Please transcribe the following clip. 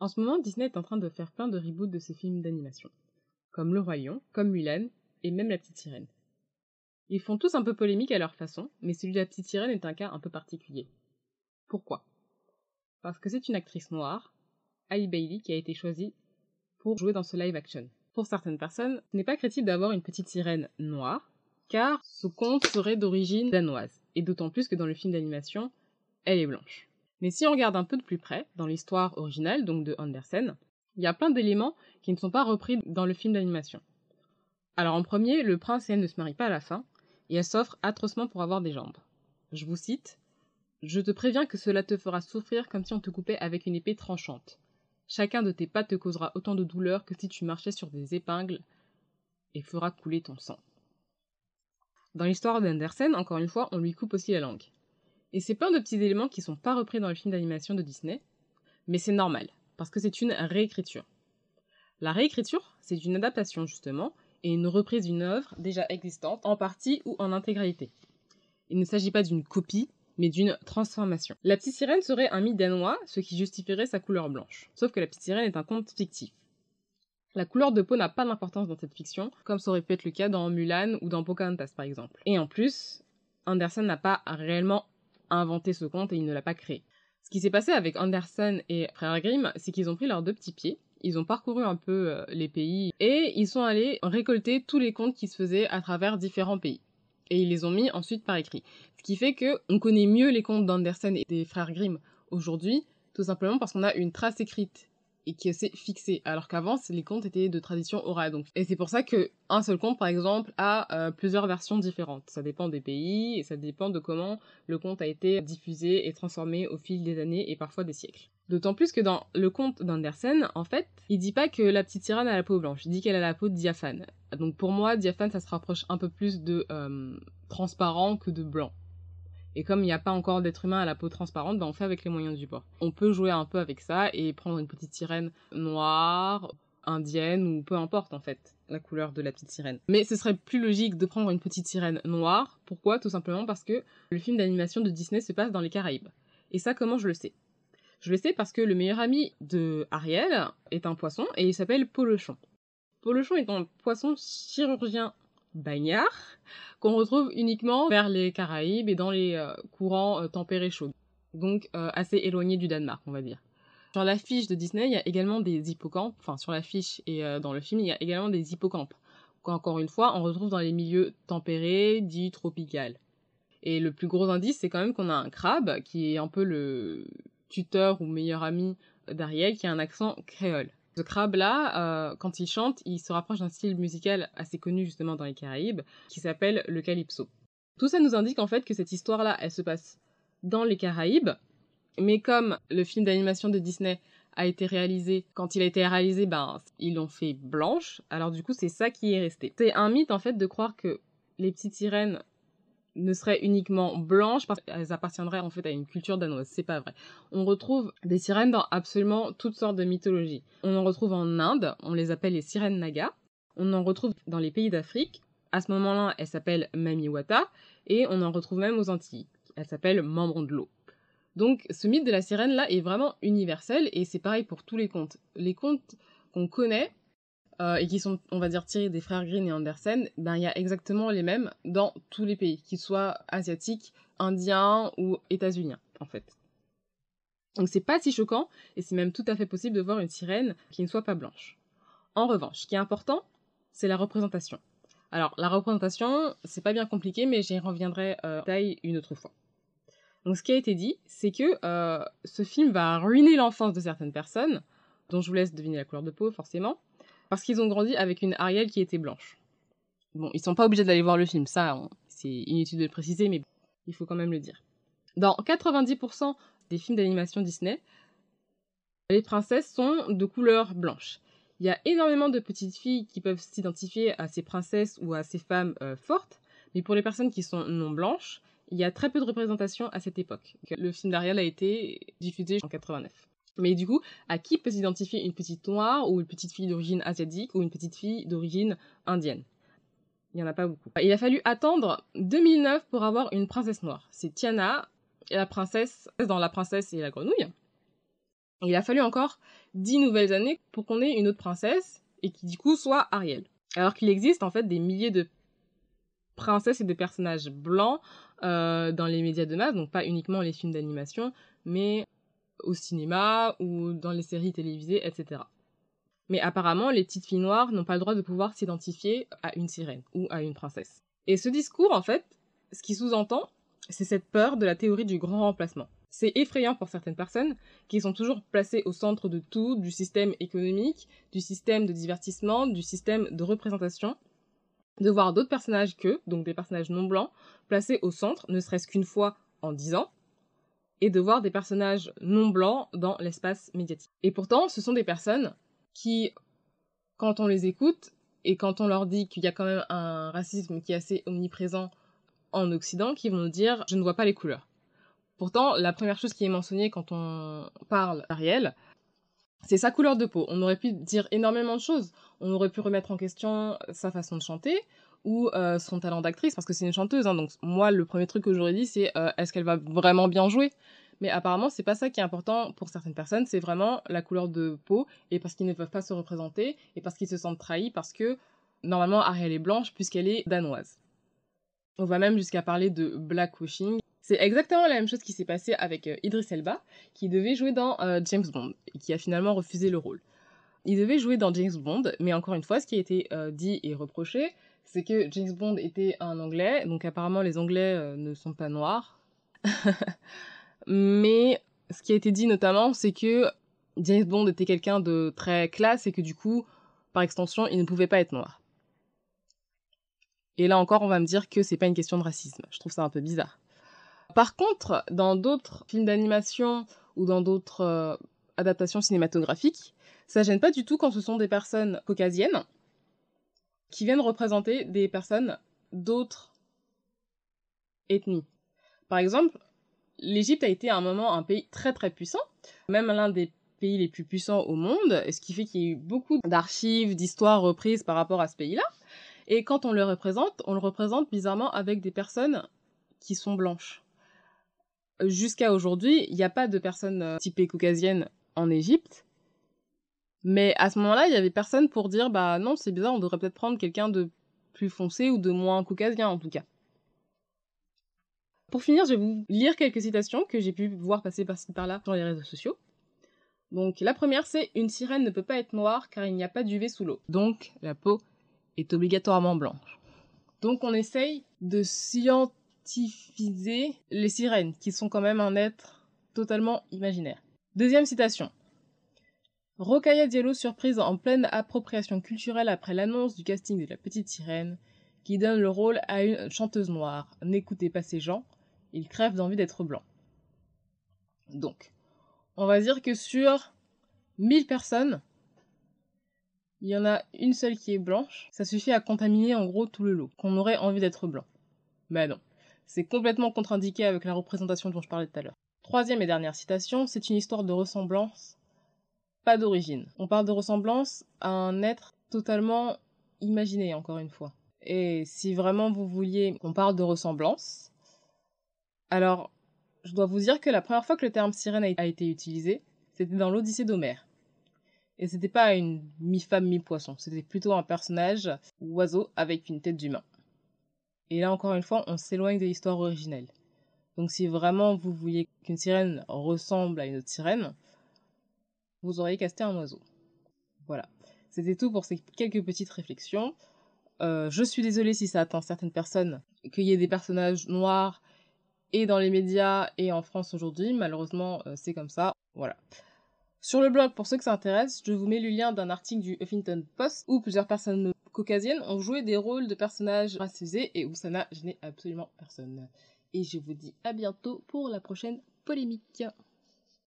En ce moment, Disney est en train de faire plein de reboots de ses films d'animation, comme Le Roi Lion, comme Mulan, et même La Petite Sirène. Ils font tous un peu polémique à leur façon, mais celui de La Petite Sirène est un cas un peu particulier. Pourquoi? Parce que c'est une actrice noire, Ali Bailey, qui a été choisie pour jouer dans ce live action. Pour certaines personnes, ce n'est pas crédible d'avoir une petite sirène noire, car ce conte serait d'origine danoise, et d'autant plus que dans le film d'animation, elle est blanche. Mais si on regarde un peu de plus près, dans l'histoire originale, donc de Andersen, il y a plein d'éléments qui ne sont pas repris dans le film d'animation. Alors en premier, le prince et elle ne se marient pas à la fin, et elle s'offre atrocement pour avoir des jambes. Je vous cite Je te préviens que cela te fera souffrir comme si on te coupait avec une épée tranchante. Chacun de tes pas te causera autant de douleur que si tu marchais sur des épingles et fera couler ton sang. Dans l'histoire d'Andersen, encore une fois, on lui coupe aussi la langue. Et c'est plein de petits éléments qui sont pas repris dans le film d'animation de Disney, mais c'est normal, parce que c'est une réécriture. La réécriture, c'est une adaptation justement, et une reprise d'une œuvre déjà existante, en partie ou en intégralité. Il ne s'agit pas d'une copie, mais d'une transformation. La petite sirène serait un mythe danois, ce qui justifierait sa couleur blanche. Sauf que la petite sirène est un conte fictif. La couleur de peau n'a pas d'importance dans cette fiction, comme ça aurait pu être le cas dans Mulan ou dans Pocahontas par exemple. Et en plus, Anderson n'a pas réellement inventé ce conte et il ne l'a pas créé. Ce qui s'est passé avec Anderson et Frère Grimm, c'est qu'ils ont pris leurs deux petits pieds, ils ont parcouru un peu euh, les pays et ils sont allés récolter tous les contes qui se faisaient à travers différents pays. Et ils les ont mis ensuite par écrit. Ce qui fait que on connaît mieux les contes d'Anderson et des frères Grimm aujourd'hui, tout simplement parce qu'on a une trace écrite et qui s'est fixé. Alors qu'avant, les contes étaient de tradition orale. Donc. Et c'est pour ça que un seul conte, par exemple, a euh, plusieurs versions différentes. Ça dépend des pays et ça dépend de comment le conte a été diffusé et transformé au fil des années et parfois des siècles. D'autant plus que dans le conte d'Andersen, en fait, il dit pas que la petite sirène a la peau blanche, il dit qu'elle a la peau diaphane. Donc pour moi, diaphane, ça se rapproche un peu plus de euh, transparent que de blanc. Et comme il n'y a pas encore d'être humain à la peau transparente, ben on fait avec les moyens du bord. On peut jouer un peu avec ça et prendre une petite sirène noire, indienne ou peu importe en fait la couleur de la petite sirène. Mais ce serait plus logique de prendre une petite sirène noire. Pourquoi? Tout simplement parce que le film d'animation de Disney se passe dans les Caraïbes. Et ça, comment je le sais? Je le sais parce que le meilleur ami de Ariel est un poisson et il s'appelle Polochon. Polochon est un poisson chirurgien bagnard qu'on retrouve uniquement vers les Caraïbes et dans les euh, courants euh, tempérés chauds, donc euh, assez éloignés du Danemark, on va dire. Sur l'affiche de Disney, il y a également des hippocampes, enfin sur l'affiche et dans le film, il y a également des hippocampes, qu'encore une fois, on retrouve dans les milieux tempérés, dits tropicales. Et le plus gros indice, c'est quand même qu'on a un crabe, qui est un peu le tuteur ou meilleur ami d'Ariel, qui a un accent créole. Ce crabe-là, euh, quand il chante, il se rapproche d'un style musical assez connu justement dans les Caraïbes, qui s'appelle le calypso. Tout ça nous indique en fait que cette histoire-là, elle se passe dans les Caraïbes, mais comme le film d'animation de Disney a été réalisé, quand il a été réalisé, ben, ils l'ont fait blanche, alors du coup, c'est ça qui est resté. C'est un mythe en fait de croire que les petites sirènes ne seraient uniquement blanches parce qu'elles appartiendraient en fait à une culture danoise. C'est pas vrai. On retrouve des sirènes dans absolument toutes sortes de mythologies. On en retrouve en Inde, on les appelle les sirènes naga. On en retrouve dans les pays d'Afrique. À ce moment-là, elles s'appellent Mamiwata et on en retrouve même aux Antilles. Elles s'appellent Membre de l'eau. Donc ce mythe de la sirène là est vraiment universel et c'est pareil pour tous les contes. Les contes qu'on connaît, euh, et qui sont, on va dire, tirés des frères Green et Andersen, ben il y a exactement les mêmes dans tous les pays, qu'ils soient asiatiques, indiens ou états-uniens, en fait. Donc c'est pas si choquant, et c'est même tout à fait possible de voir une sirène qui ne soit pas blanche. En revanche, ce qui est important, c'est la représentation. Alors la représentation, c'est pas bien compliqué, mais j'y reviendrai euh, une autre fois. Donc ce qui a été dit, c'est que euh, ce film va ruiner l'enfance de certaines personnes, dont je vous laisse deviner la couleur de peau forcément, parce qu'ils ont grandi avec une Ariel qui était blanche. Bon, ils sont pas obligés d'aller voir le film, ça, c'est inutile de le préciser, mais il faut quand même le dire. Dans 90% des films d'animation Disney, les princesses sont de couleur blanche. Il y a énormément de petites filles qui peuvent s'identifier à ces princesses ou à ces femmes euh, fortes, mais pour les personnes qui sont non blanches, il y a très peu de représentation à cette époque. Le film d'Ariel a été diffusé en 89. Mais du coup, à qui peut s'identifier une petite noire ou une petite fille d'origine asiatique ou une petite fille d'origine indienne? Il n'y en a pas beaucoup. Il a fallu attendre 2009 pour avoir une princesse noire. C'est Tiana, la princesse dans La princesse et la grenouille. Il a fallu encore dix nouvelles années pour qu'on ait une autre princesse et qui du coup soit Ariel. Alors qu'il existe en fait des milliers de princesses et de personnages blancs euh, dans les médias de masse, donc pas uniquement les films d'animation, mais au cinéma ou dans les séries télévisées, etc. Mais apparemment, les petites filles noires n'ont pas le droit de pouvoir s'identifier à une sirène ou à une princesse. Et ce discours, en fait, ce qui sous-entend, c'est cette peur de la théorie du grand remplacement. C'est effrayant pour certaines personnes qui sont toujours placées au centre de tout, du système économique, du système de divertissement, du système de représentation, de voir d'autres personnages qu'eux, donc des personnages non blancs, placés au centre, ne serait-ce qu'une fois en dix ans, et de voir des personnages non blancs dans l'espace médiatique. Et pourtant, ce sont des personnes qui, quand on les écoute, et quand on leur dit qu'il y a quand même un racisme qui est assez omniprésent en Occident, qui vont nous dire je ne vois pas les couleurs. Pourtant, la première chose qui est mentionnée quand on parle d'Ariel, c'est sa couleur de peau. On aurait pu dire énormément de choses. On aurait pu remettre en question sa façon de chanter ou euh, son talent d'actrice, parce que c'est une chanteuse. Hein. donc moi, le premier truc que j'aurais dit, c'est euh, est-ce qu'elle va vraiment bien jouer? Mais apparemment, c'est pas ça qui est important pour certaines personnes. C'est vraiment la couleur de peau et parce qu'ils ne peuvent pas se représenter et parce qu'ils se sentent trahis parce que normalement Ariel est blanche puisqu'elle est danoise. On va même jusqu'à parler de blackwashing. C'est exactement la même chose qui s'est passé avec euh, Idris Elba, qui devait jouer dans James Bond, et qui a finalement refusé le rôle. Il devait jouer dans James Bond, mais encore une fois, ce qui a été dit et reproché, c'est que James Bond était un Anglais, donc apparemment les Anglais ne sont pas noirs. mais ce qui a été dit notamment, c'est que James Bond était quelqu'un de très classe et que du coup, par extension, il ne pouvait pas être noir. Et là encore, on va me dire que c'est pas une question de racisme. Je trouve ça un peu bizarre. Par contre, dans d'autres films d'animation ou dans d'autres euh, adaptations cinématographiques, ça gêne pas du tout quand ce sont des personnes caucasiennes qui viennent représenter des personnes d'autres ethnies. Par exemple, l'Égypte a été à un moment un pays très très puissant, même l'un des pays les plus puissants au monde, ce qui fait qu'il y a eu beaucoup d'archives, d'histoires reprises par rapport à ce pays-là. Et quand on le représente, on le représente bizarrement avec des personnes qui sont blanches jusqu'à aujourd'hui, il n'y a pas de personnes euh, typées caucasiennes en Égypte. Mais à ce moment-là, il y avait personne pour dire bah non, c'est bizarre, on devrait peut-être prendre quelqu'un de plus foncé ou de moins caucasien en tout cas. Pour finir, je vais vous lire quelques citations que j'ai pu voir passer par-ci par-là sur les réseaux sociaux. Donc la première c'est une sirène ne peut pas être noire car il n'y a pas d'UV sous l'eau. Donc la peau est obligatoirement blanche. Donc on essaye de scientifiquement les sirènes, qui sont quand même un être totalement imaginaire. Deuxième citation. Rocaille Diallo surprise en pleine appropriation culturelle après l'annonce du casting de la petite sirène, qui donne le rôle à une chanteuse noire. N'écoutez pas ces gens, ils crèvent d'envie d'être blancs. Donc, on va dire que sur 1000 personnes, il y en a une seule qui est blanche, ça suffit à contaminer en gros tout le lot, qu'on aurait envie d'être blanc. Mais non. C'est complètement contre-indiqué avec la représentation dont je parlais tout à l'heure. Troisième et dernière citation, c'est une histoire de ressemblance, d'origine. On parle de ressemblance à un être totalement imaginé, encore une fois. Et si vraiment vous vouliez qu'on parle de ressemblance, alors je dois vous dire que la première fois que le terme sirène a été utilisé, c'était dans l'Odyssée d'Homère. Et c'était pas une mi-femme, mi-poisson, c'était plutôt un personnage oiseau avec une tête d'humain. Et là, encore une fois, on s'éloigne de l'histoire originelle. Donc si vraiment vous vouliez qu'une sirène ressemble à une autre sirène, vous auriez casté un oiseau. Voilà. C'était tout pour ces quelques petites réflexions. Euh, je suis désolée si ça atteint certaines personnes qu'il y ait des personnages noirs et dans les médias et en France aujourd'hui. Malheureusement, euh, c'est comme ça. Voilà. Sur le blog, pour ceux que ça intéresse, je vous mets le lien d'un article du Huffington Post où plusieurs personnes caucasiennes ont joué des rôles de personnages racisés et où ça n'a gêné absolument personne. Et je vous dis à bientôt pour la prochaine polémique.